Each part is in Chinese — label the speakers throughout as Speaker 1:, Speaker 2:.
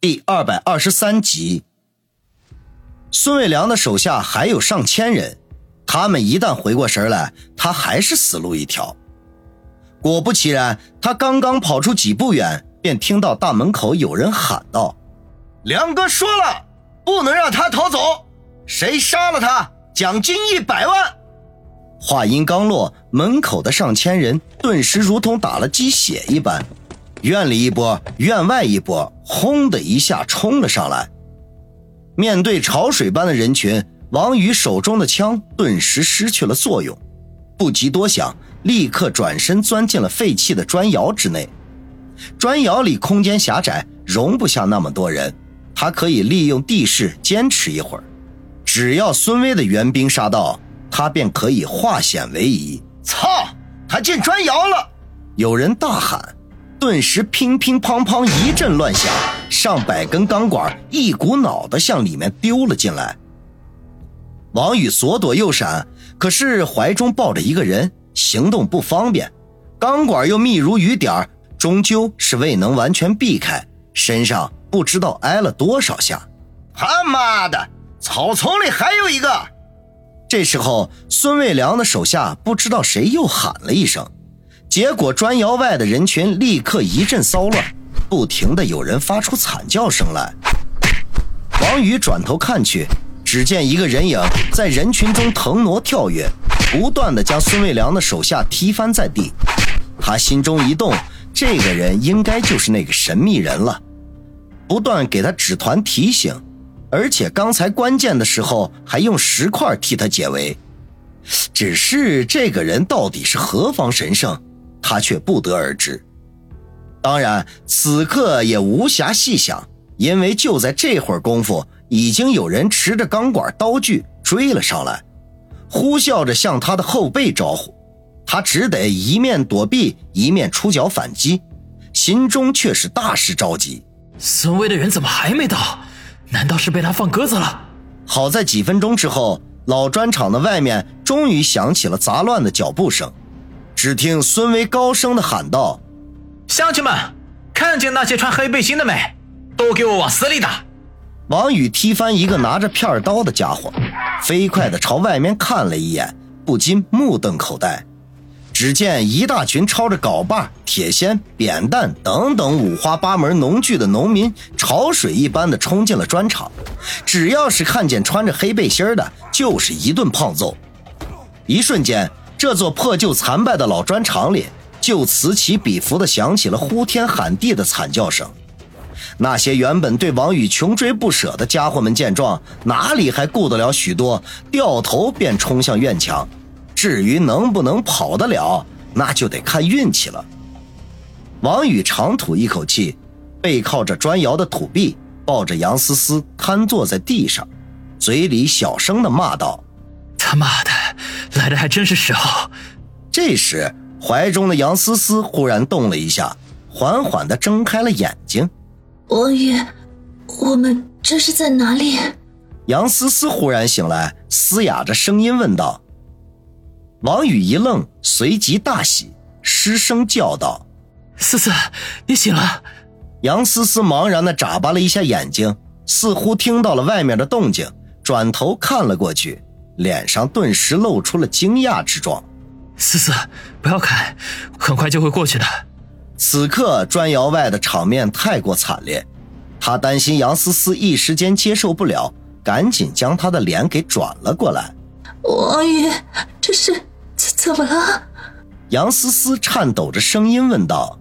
Speaker 1: 第二百二十三集，孙伟良的手下还有上千人，他们一旦回过神来，他还是死路一条。果不其然，他刚刚跑出几步远，便听到大门口有人喊道：“
Speaker 2: 梁哥说了，不能让他逃走，谁杀了他，奖金一百万。”
Speaker 1: 话音刚落，门口的上千人顿时如同打了鸡血一般。院里一波，院外一波，轰的一下冲了上来。面对潮水般的人群，王宇手中的枪顿时失去了作用，不及多想，立刻转身钻进了废弃的砖窑之内。砖窑里空间狭窄，容不下那么多人，他可以利用地势坚持一会儿。只要孙威的援兵杀到，他便可以化险为夷。
Speaker 2: 操！他进砖窑了！
Speaker 1: 有人大喊。顿时，乒乒乓乓一阵乱响，上百根钢管一股脑的向里面丢了进来。王宇左躲右闪，可是怀中抱着一个人，行动不方便。钢管又密如雨点，终究是未能完全避开，身上不知道挨了多少下。
Speaker 2: 他妈的，草丛里还有一个！
Speaker 1: 这时候，孙卫良的手下不知道谁又喊了一声。结果，砖窑外的人群立刻一阵骚乱，不停的有人发出惨叫声来。王宇转头看去，只见一个人影在人群中腾挪跳跃，不断的将孙卫良的手下踢翻在地。他心中一动，这个人应该就是那个神秘人了，不断给他纸团提醒，而且刚才关键的时候还用石块替他解围。只是这个人到底是何方神圣？他却不得而知，当然此刻也无暇细想，因为就在这会儿功夫，已经有人持着钢管刀具追了上来，呼啸着向他的后背招呼，他只得一面躲避，一面出脚反击，心中却是大是着急。
Speaker 3: 孙威的人怎么还没到？难道是被他放鸽子了？
Speaker 1: 好在几分钟之后，老砖厂的外面终于响起了杂乱的脚步声。只听孙威高声的喊道：“
Speaker 3: 乡亲们，看见那些穿黑背心的没？都给我往死里打！”
Speaker 1: 王宇踢翻一个拿着片刀的家伙，飞快的朝外面看了一眼，不禁目瞪口呆。只见一大群抄着镐把、铁锨、扁担等等五花八门农具的农民，潮水一般的冲进了砖厂。只要是看见穿着黑背心的，就是一顿胖揍。一瞬间。这座破旧残败的老砖厂里，就此起彼伏地响起了呼天喊地的惨叫声。那些原本对王宇穷追不舍的家伙们见状，哪里还顾得了许多，掉头便冲向院墙。至于能不能跑得了，那就得看运气了。王宇长吐一口气，背靠着砖窑的土壁，抱着杨思思瘫坐在地上，嘴里小声地骂道。
Speaker 3: 他妈的，来的还真是时候。
Speaker 1: 这时，怀中的杨思思忽然动了一下，缓缓的睁开了眼睛。
Speaker 4: 王宇，我们这是在哪里？
Speaker 1: 杨思思忽然醒来，嘶哑着声音问道。王宇一愣，随即大喜，失声叫道：“
Speaker 3: 思思，你醒了。”
Speaker 1: 杨思思茫然的眨巴了一下眼睛，似乎听到了外面的动静，转头看了过去。脸上顿时露出了惊讶之状。
Speaker 3: 思思，不要看，很快就会过去的。
Speaker 1: 此刻砖窑外的场面太过惨烈，他担心杨思思一时间接受不了，赶紧将她的脸给转了过来。
Speaker 4: 王宇，这是怎怎么了？
Speaker 1: 杨思思颤抖着声音问道：“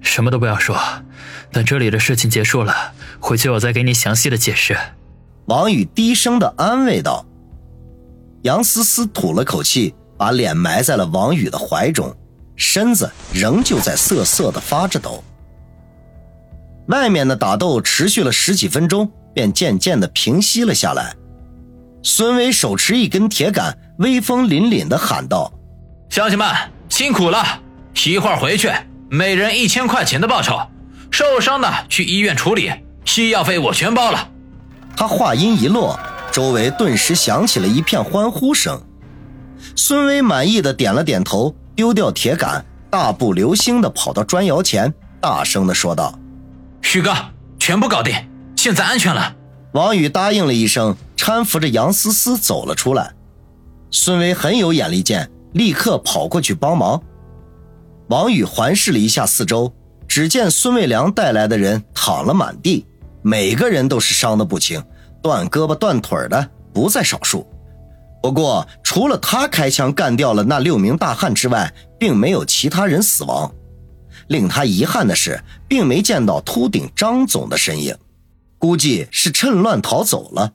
Speaker 3: 什么都不要说，等这里的事情结束了，回去我再给你详细的解释。”
Speaker 1: 王宇低声的安慰道。杨思思吐了口气，把脸埋在了王宇的怀中，身子仍旧在瑟瑟的发着抖。外面的打斗持续了十几分钟，便渐渐的平息了下来。孙伟手持一根铁杆，威风凛凛的喊道：“
Speaker 3: 乡亲们，辛苦了！一会儿回去，每人一千块钱的报酬，受伤的去医院处理，医药费我全包了。”
Speaker 1: 他话音一落。周围顿时响起了一片欢呼声，孙威满意的点了点头，丢掉铁杆，大步流星的跑到砖窑前，大声的说道：“
Speaker 3: 许哥，全部搞定，现在安全了。
Speaker 1: 王宇答应了一声，搀扶着杨思思走了出来。孙威很有眼力见，立刻跑过去帮忙。王宇环视了一下四周，只见孙卫良带来的人躺了满地，每个人都是伤得不轻，断胳膊断腿的不在少数。不过，除了他开枪干掉了那六名大汉之外，并没有其他人死亡。令他遗憾的是，并没见到秃顶张总的身影，估计是趁乱逃走了。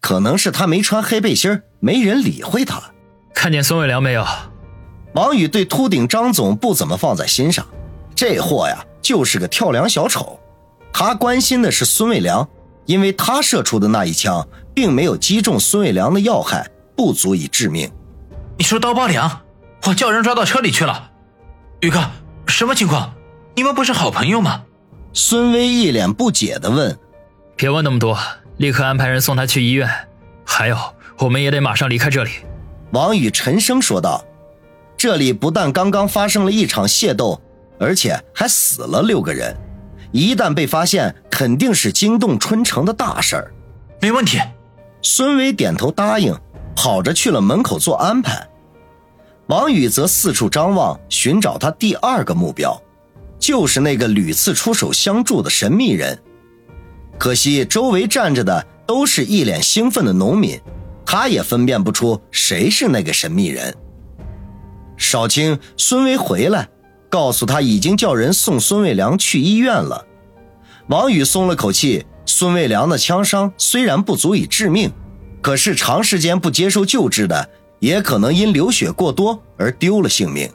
Speaker 1: 可能是他没穿黑背心，没人理会他。
Speaker 5: 看见孙伟良没有？
Speaker 1: 王宇对秃顶张总不怎么放在心上，这货呀就是个跳梁小丑。他关心的是孙伟良，因为他射出的那一枪并没有击中孙伟良的要害。不足以致命。
Speaker 3: 你说刀疤凉，我叫人抓到车里去了。宇哥，什么情况？你们不是好朋友吗？
Speaker 1: 孙威一脸不解的问。
Speaker 5: 别问那么多，立刻安排人送他去医院。还有，我们也得马上离开这里。
Speaker 1: 王宇沉声说道。这里不但刚刚发生了一场械斗，而且还死了六个人。一旦被发现，肯定是惊动春城的大事儿。
Speaker 3: 没问题。
Speaker 1: 孙伟点头答应。跑着去了门口做安排，王宇则四处张望，寻找他第二个目标，就是那个屡次出手相助的神秘人。可惜周围站着的都是一脸兴奋的农民，他也分辨不出谁是那个神秘人。少卿，孙威回来，告诉他已经叫人送孙卫良去医院了。王宇松了口气，孙卫良的枪伤虽然不足以致命。可是长时间不接受救治的，也可能因流血过多而丢了性命。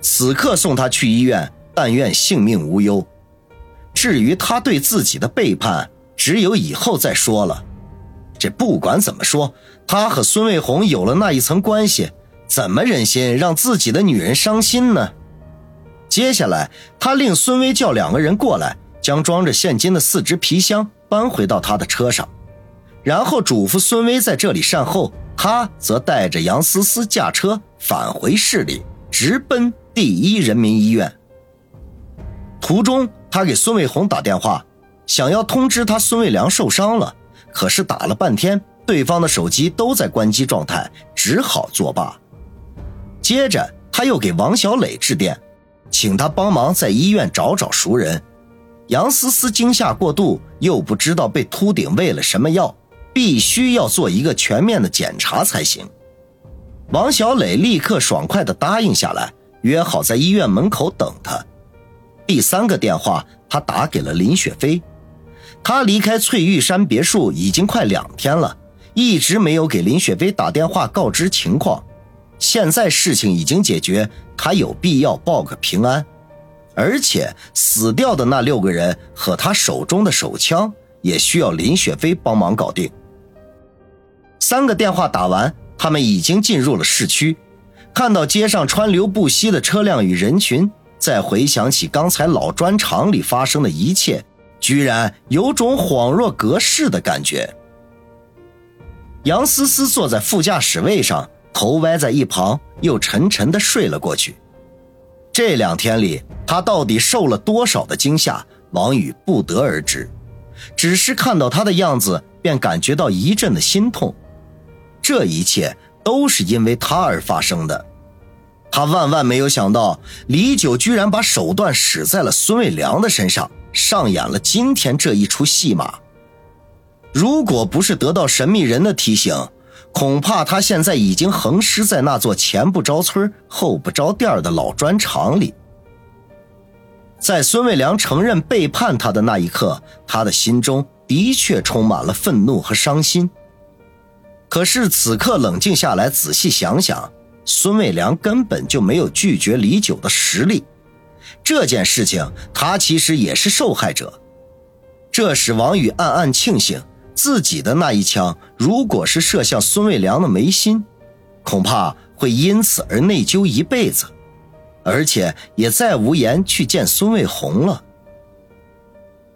Speaker 1: 此刻送他去医院，但愿性命无忧。至于他对自己的背叛，只有以后再说了。这不管怎么说，他和孙卫红有了那一层关系，怎么忍心让自己的女人伤心呢？接下来，他令孙威叫两个人过来，将装着现金的四只皮箱搬回到他的车上。然后嘱咐孙威在这里善后，他则带着杨思思驾车返回市里，直奔第一人民医院。途中，他给孙卫红打电话，想要通知他孙卫良受伤了，可是打了半天，对方的手机都在关机状态，只好作罢。接着，他又给王小磊致电，请他帮忙在医院找找熟人。杨思思惊吓过度，又不知道被秃顶喂了什么药。必须要做一个全面的检查才行。王小磊立刻爽快地答应下来，约好在医院门口等他。第三个电话，他打给了林雪飞。他离开翠玉山别墅已经快两天了，一直没有给林雪飞打电话告知情况。现在事情已经解决，他有必要报个平安。而且死掉的那六个人和他手中的手枪，也需要林雪飞帮忙搞定。三个电话打完，他们已经进入了市区，看到街上川流不息的车辆与人群，再回想起刚才老砖厂里发生的一切，居然有种恍若隔世的感觉。杨思思坐在副驾驶位上，头歪在一旁，又沉沉的睡了过去。这两天里，他到底受了多少的惊吓，王宇不得而知，只是看到他的样子，便感觉到一阵的心痛。这一切都是因为他而发生的，他万万没有想到李九居然把手段使在了孙卫良的身上，上演了今天这一出戏码。如果不是得到神秘人的提醒，恐怕他现在已经横尸在那座前不着村后不着店的老砖厂里。在孙卫良承认背叛他的那一刻，他的心中的确充满了愤怒和伤心。可是此刻冷静下来，仔细想想，孙卫良根本就没有拒绝李九的实力。这件事情，他其实也是受害者。这使王宇暗暗庆幸，自己的那一枪如果是射向孙卫良的眉心，恐怕会因此而内疚一辈子，而且也再无颜去见孙卫红了。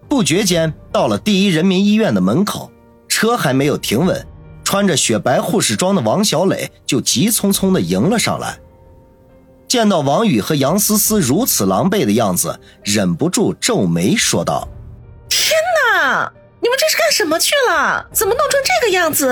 Speaker 1: 不觉间，到了第一人民医院的门口，车还没有停稳。穿着雪白护士装的王小磊就急匆匆地迎了上来，见到王宇和杨思思如此狼狈的样子，忍不住皱眉说道：“
Speaker 6: 天哪，你们这是干什么去了？怎么弄成这个样子？